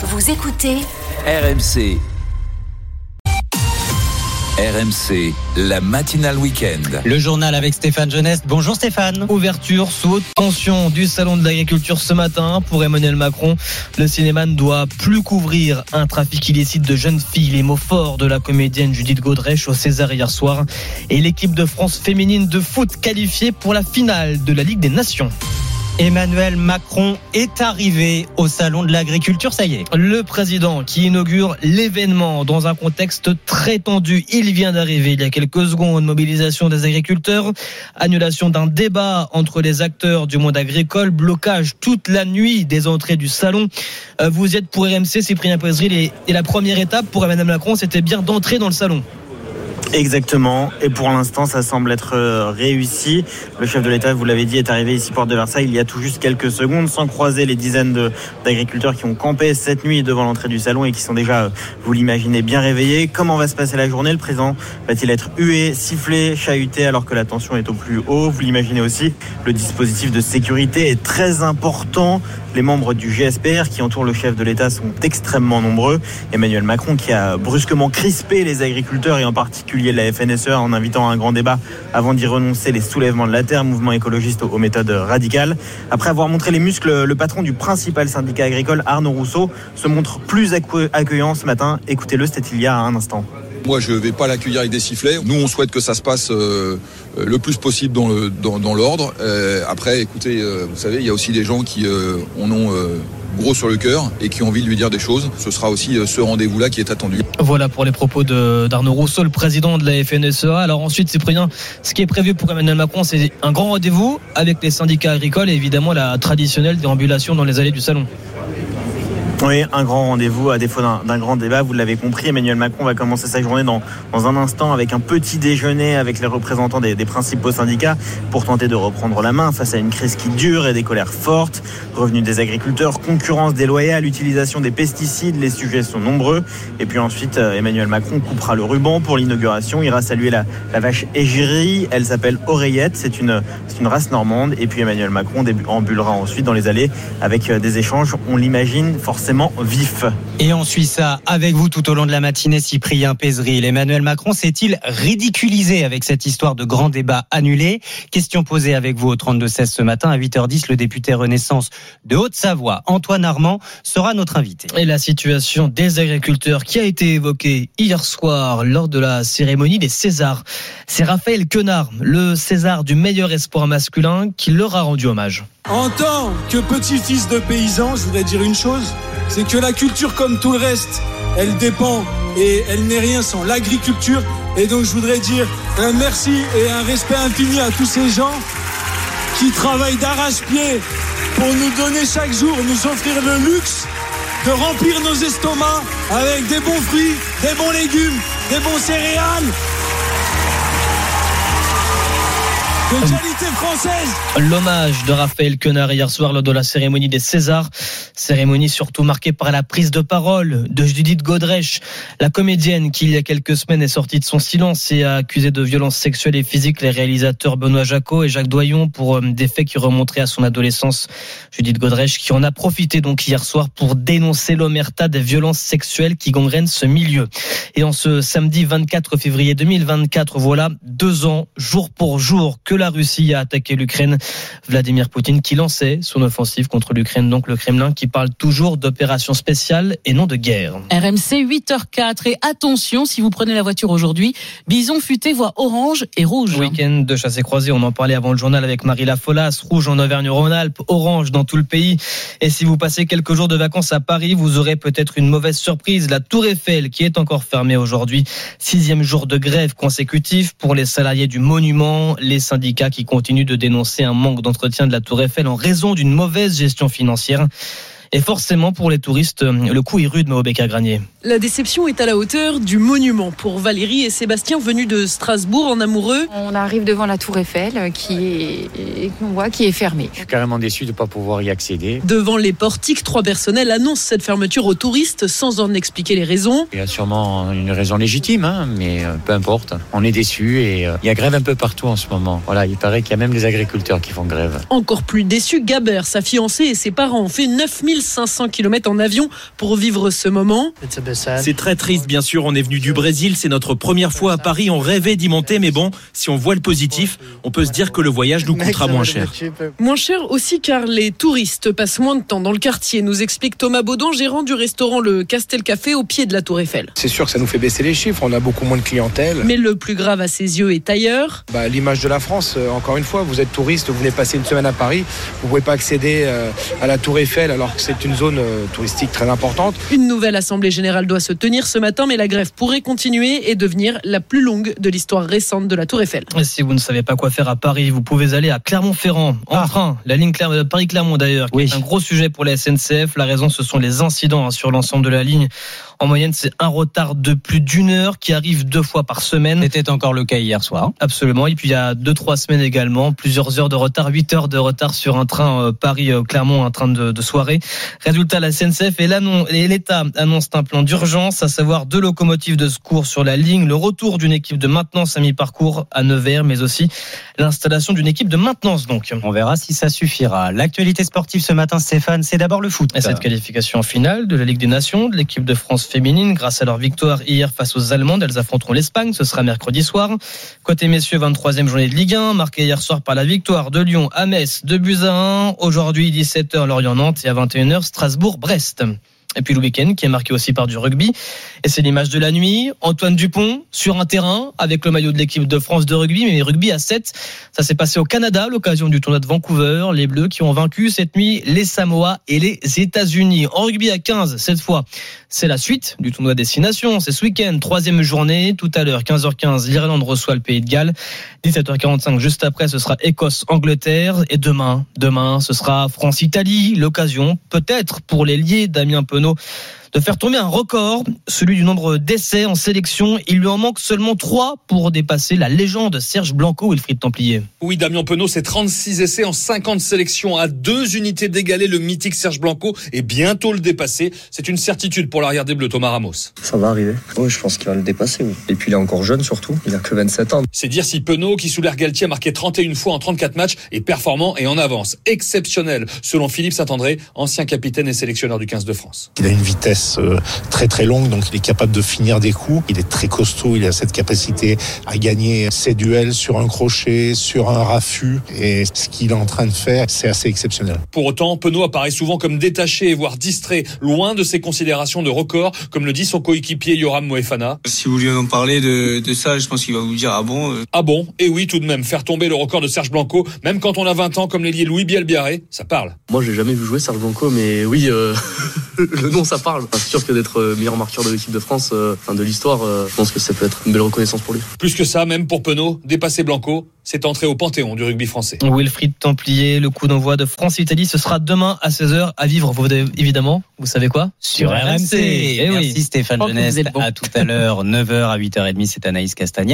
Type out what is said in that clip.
Vous écoutez RMC. RMC, la matinale week-end. Le journal avec Stéphane Jeunesse. Bonjour Stéphane. Ouverture sous haute tension du salon de l'agriculture ce matin pour Emmanuel Macron. Le cinéma ne doit plus couvrir un trafic illicite de jeunes filles. Les mots forts de la comédienne Judith Godrèche au César hier soir. Et l'équipe de France féminine de foot qualifiée pour la finale de la Ligue des Nations. Emmanuel Macron est arrivé au salon de l'agriculture, ça y est. Le président qui inaugure l'événement dans un contexte très tendu. Il vient d'arriver il y a quelques secondes. Mobilisation des agriculteurs, annulation d'un débat entre les acteurs du monde agricole, blocage toute la nuit des entrées du salon. Euh, vous êtes pour RMC, Cyprien et, et la première étape pour Emmanuel Macron, c'était bien d'entrer dans le salon. Exactement. Et pour l'instant, ça semble être euh, réussi. Le chef de l'État, vous l'avez dit, est arrivé ici porte de Versailles il y a tout juste quelques secondes, sans croiser les dizaines d'agriculteurs qui ont campé cette nuit devant l'entrée du salon et qui sont déjà, euh, vous l'imaginez, bien réveillés. Comment va se passer la journée? Le président va-t-il être hué, sifflé, chahuté alors que la tension est au plus haut? Vous l'imaginez aussi, le dispositif de sécurité est très important. Les membres du GSPR qui entourent le chef de l'État sont extrêmement nombreux. Emmanuel Macron qui a brusquement crispé les agriculteurs et en particulier la FNSEA en invitant à un grand débat avant d'y renoncer les soulèvements de la terre, mouvement écologiste aux méthodes radicales. Après avoir montré les muscles, le patron du principal syndicat agricole, Arnaud Rousseau, se montre plus accue- accueillant ce matin. Écoutez-le, c'était il y a un instant. Moi, je vais pas l'accueillir avec des sifflets. Nous, on souhaite que ça se passe euh, le plus possible dans l'ordre. Euh, après, écoutez, euh, vous savez, il y a aussi des gens qui en ont gros sur le cœur et qui ont envie de lui dire des choses. Ce sera aussi ce rendez-vous-là qui est attendu. Voilà pour les propos d'Arnaud Rousseau, le président de la FNSEA. Alors ensuite, Cyprien, ce qui est prévu pour Emmanuel Macron, c'est un grand rendez-vous avec les syndicats agricoles et évidemment la traditionnelle déambulation dans les allées du salon. Oui, un grand rendez-vous à défaut d'un grand débat. Vous l'avez compris, Emmanuel Macron va commencer sa journée dans, dans un instant avec un petit déjeuner avec les représentants des, des principaux syndicats pour tenter de reprendre la main face à une crise qui dure et des colères fortes. Revenus des agriculteurs, concurrence déloyale, utilisation des pesticides, les sujets sont nombreux. Et puis ensuite, euh, Emmanuel Macron coupera le ruban pour l'inauguration, ira saluer la, la vache égérie. Elle s'appelle Oreillette, c'est une, une race normande. Et puis Emmanuel Macron déambulera ensuite dans les allées avec euh, des échanges, on l'imagine, forcément vifs. Et on suit ça avec vous tout au long de la matinée, Cyprien Pézril. Emmanuel Macron s'est-il ridiculisé avec cette histoire de grand débat annulé Question posée avec vous au 32-16 ce matin à 8h10. Le député Renaissance de Haute-Savoie, Antoine Armand, sera notre invité. Et la situation des agriculteurs qui a été évoquée hier soir lors de la cérémonie des Césars. C'est Raphaël Quenard, le César du meilleur espoir masculin, qui leur a rendu hommage. En tant que petit-fils de paysan, je voudrais dire une chose, c'est que la culture, comme tout le reste, elle dépend et elle n'est rien sans l'agriculture. Et donc je voudrais dire un merci et un respect infini à tous ces gens qui travaillent d'arrache-pied pour nous donner chaque jour, nous offrir le luxe de remplir nos estomacs avec des bons fruits, des bons légumes, des bons céréales. L'hommage de Raphaël Quenard hier soir lors de la cérémonie des Césars. Cérémonie surtout marquée par la prise de parole de Judith Godrèche, la comédienne qui il y a quelques semaines est sortie de son silence et a accusé de violences sexuelles et physiques les réalisateurs Benoît Jacot et Jacques Doyon pour euh, des faits qui remonteraient à son adolescence. Judith Godrèche qui en a profité donc hier soir pour dénoncer l'omerta des violences sexuelles qui gangrènent ce milieu. Et en ce samedi 24 février 2024, voilà deux ans, jour pour jour, que la Russie a attaqué l'Ukraine. Vladimir Poutine qui lançait son offensive contre l'Ukraine, donc le Kremlin qui parle toujours d'opération spéciale et non de guerre. RMC 8h04 et attention si vous prenez la voiture aujourd'hui, Bison futé voit orange et rouge. Week-end de chasse et croisée, on en parlait avant le journal avec Marie Lafolas, rouge en Auvergne-Rhône-Alpes, orange dans tout le pays. Et si vous passez quelques jours de vacances à Paris, vous aurez peut-être une mauvaise surprise. La Tour Eiffel qui est encore fermée aujourd'hui. Sixième jour de grève consécutif pour les salariés du monument, les syndicats qui continuent de dénoncer un manque d'entretien de la Tour Eiffel en raison d'une mauvaise gestion financière. Et forcément, pour les touristes, le coup est rude, Maobeka Granier. La déception est à la hauteur du monument pour Valérie et Sébastien venus de Strasbourg en amoureux. On arrive devant la tour Eiffel euh, qui est, qu'on voit qui est fermée. Je suis carrément déçu de ne pas pouvoir y accéder. Devant les portiques, trois personnels annoncent cette fermeture aux touristes sans en expliquer les raisons. Il y a sûrement une raison légitime, hein, mais euh, peu importe. On est déçu et euh, il y a grève un peu partout en ce moment. Voilà, il paraît qu'il y a même des agriculteurs qui font grève. Encore plus déçu, Gabert, sa fiancée et ses parents ont fait 9000 1500 km en avion pour vivre ce moment. C'est très triste, bien sûr. On est venu du Brésil, c'est notre première fois à Paris. On rêvait d'y monter, mais bon, si on voit le positif, on peut se dire que le voyage nous coûtera moins cher. Moins cher aussi car les touristes passent moins de temps dans le quartier, nous explique Thomas Baudon, gérant du restaurant Le Castel Café au pied de la Tour Eiffel. C'est sûr que ça nous fait baisser les chiffres, on a beaucoup moins de clientèle. Mais le plus grave à ses yeux est ailleurs. Bah, L'image de la France, euh, encore une fois, vous êtes touriste, vous venez passer une semaine à Paris, vous pouvez pas accéder euh, à la Tour Eiffel alors que c'est une zone euh, touristique très importante. Une nouvelle assemblée générale doit se tenir ce matin, mais la grève pourrait continuer et devenir la plus longue de l'histoire récente de la Tour Eiffel. Et si vous ne savez pas quoi faire à Paris, vous pouvez aller à Clermont-Ferrand en train. La ligne Cler- Paris-Clermont d'ailleurs, qui est un gros sujet pour la SNCF. La raison, ce sont les incidents hein, sur l'ensemble de la ligne. En moyenne, c'est un retard de plus d'une heure qui arrive deux fois par semaine. C'était encore le cas hier soir. Absolument. Et puis il y a deux trois semaines également, plusieurs heures de retard, huit heures de retard sur un train euh, Paris-Clermont, un train de, de soirée. Résultat, la l'annon- et l'État annoncent un plan d'urgence, à savoir deux locomotives de secours sur la ligne, le retour d'une équipe de maintenance à mi-parcours à Nevers, mais aussi l'installation d'une équipe de maintenance donc. On verra si ça suffira. L'actualité sportive ce matin, Stéphane, c'est d'abord le foot. Et cette qualification finale de la Ligue des Nations de l'équipe de France féminine grâce à leur victoire hier face aux Allemandes. Elles affronteront l'Espagne. Ce sera mercredi soir. Côté messieurs, 23e journée de Ligue 1, marquée hier soir par la victoire de Lyon à Metz, 2 buts à 1. Aujourd'hui, 17h, Lorient-Nantes et à 21h, Strasbourg-Brest. Et puis le week-end qui est marqué aussi par du rugby. Et c'est l'image de la nuit. Antoine Dupont sur un terrain avec le maillot de l'équipe de France de rugby, mais rugby à 7. Ça s'est passé au Canada à l'occasion du tournoi de Vancouver. Les Bleus qui ont vaincu cette nuit les Samoa et les États-Unis. En rugby à 15, cette fois, c'est la suite du tournoi Destination. C'est ce week-end, troisième journée. Tout à l'heure, 15h15, l'Irlande reçoit le Pays de Galles. 17h45, juste après, ce sera Écosse-Angleterre. Et demain, demain, ce sera France-Italie. L'occasion, peut-être, pour les liés Damien Penaud Bruno de faire tomber un record, celui du nombre d'essais en sélection. Il lui en manque seulement trois pour dépasser la légende Serge Blanco, Wilfried Templier. Oui, Damien Penaud, c'est 36 essais en 50 sélections à deux unités d'égaler le mythique Serge Blanco et bientôt le dépasser. C'est une certitude pour l'arrière des Bleus, Thomas Ramos. Ça va arriver. Oui, je pense qu'il va le dépasser. oui. Et puis il est encore jeune surtout. Il a que 27 ans. C'est dire si Penaud, qui sous l'air Galtier a marqué 31 fois en 34 matchs, est performant et en avance. Exceptionnel, selon Philippe Saint-André, ancien capitaine et sélectionneur du 15 de France. Il a une vitesse euh, très très longue, donc il est capable de finir des coups. Il est très costaud, il a cette capacité à gagner ses duels sur un crochet, sur un raffut. Et ce qu'il est en train de faire, c'est assez exceptionnel. Pour autant, Penaud apparaît souvent comme détaché, voire distrait, loin de ses considérations de record, comme le dit son coéquipier Yoram Moefana. Si vous lui en parlez de, de ça, je pense qu'il va vous dire ah bon. euh, Ah bon? Et oui, tout de même, faire tomber le record de Serge Blanco, même quand on a 20 ans, comme l'ailier Louis Bielbiaré, ça parle. Moi, j'ai jamais vu jouer Serge Blanco, mais oui, euh, le nom, ça parle. C'est sûr que d'être euh, meilleur marqueur de l'équipe de France, euh, enfin de l'histoire, euh, je pense que ça peut être une belle reconnaissance pour lui. Plus que ça, même pour Penaud, dépasser Blanco, c'est entrer au panthéon du rugby français. Wilfried Templier, le coup d'envoi de France-Italie, ce sera demain à 16h à vivre, vous, évidemment. Vous savez quoi? Sur RMC. Eh oui. Merci Stéphane Oh, bon. À tout à l'heure, 9h à 8h30, c'est Anaïs Castagna.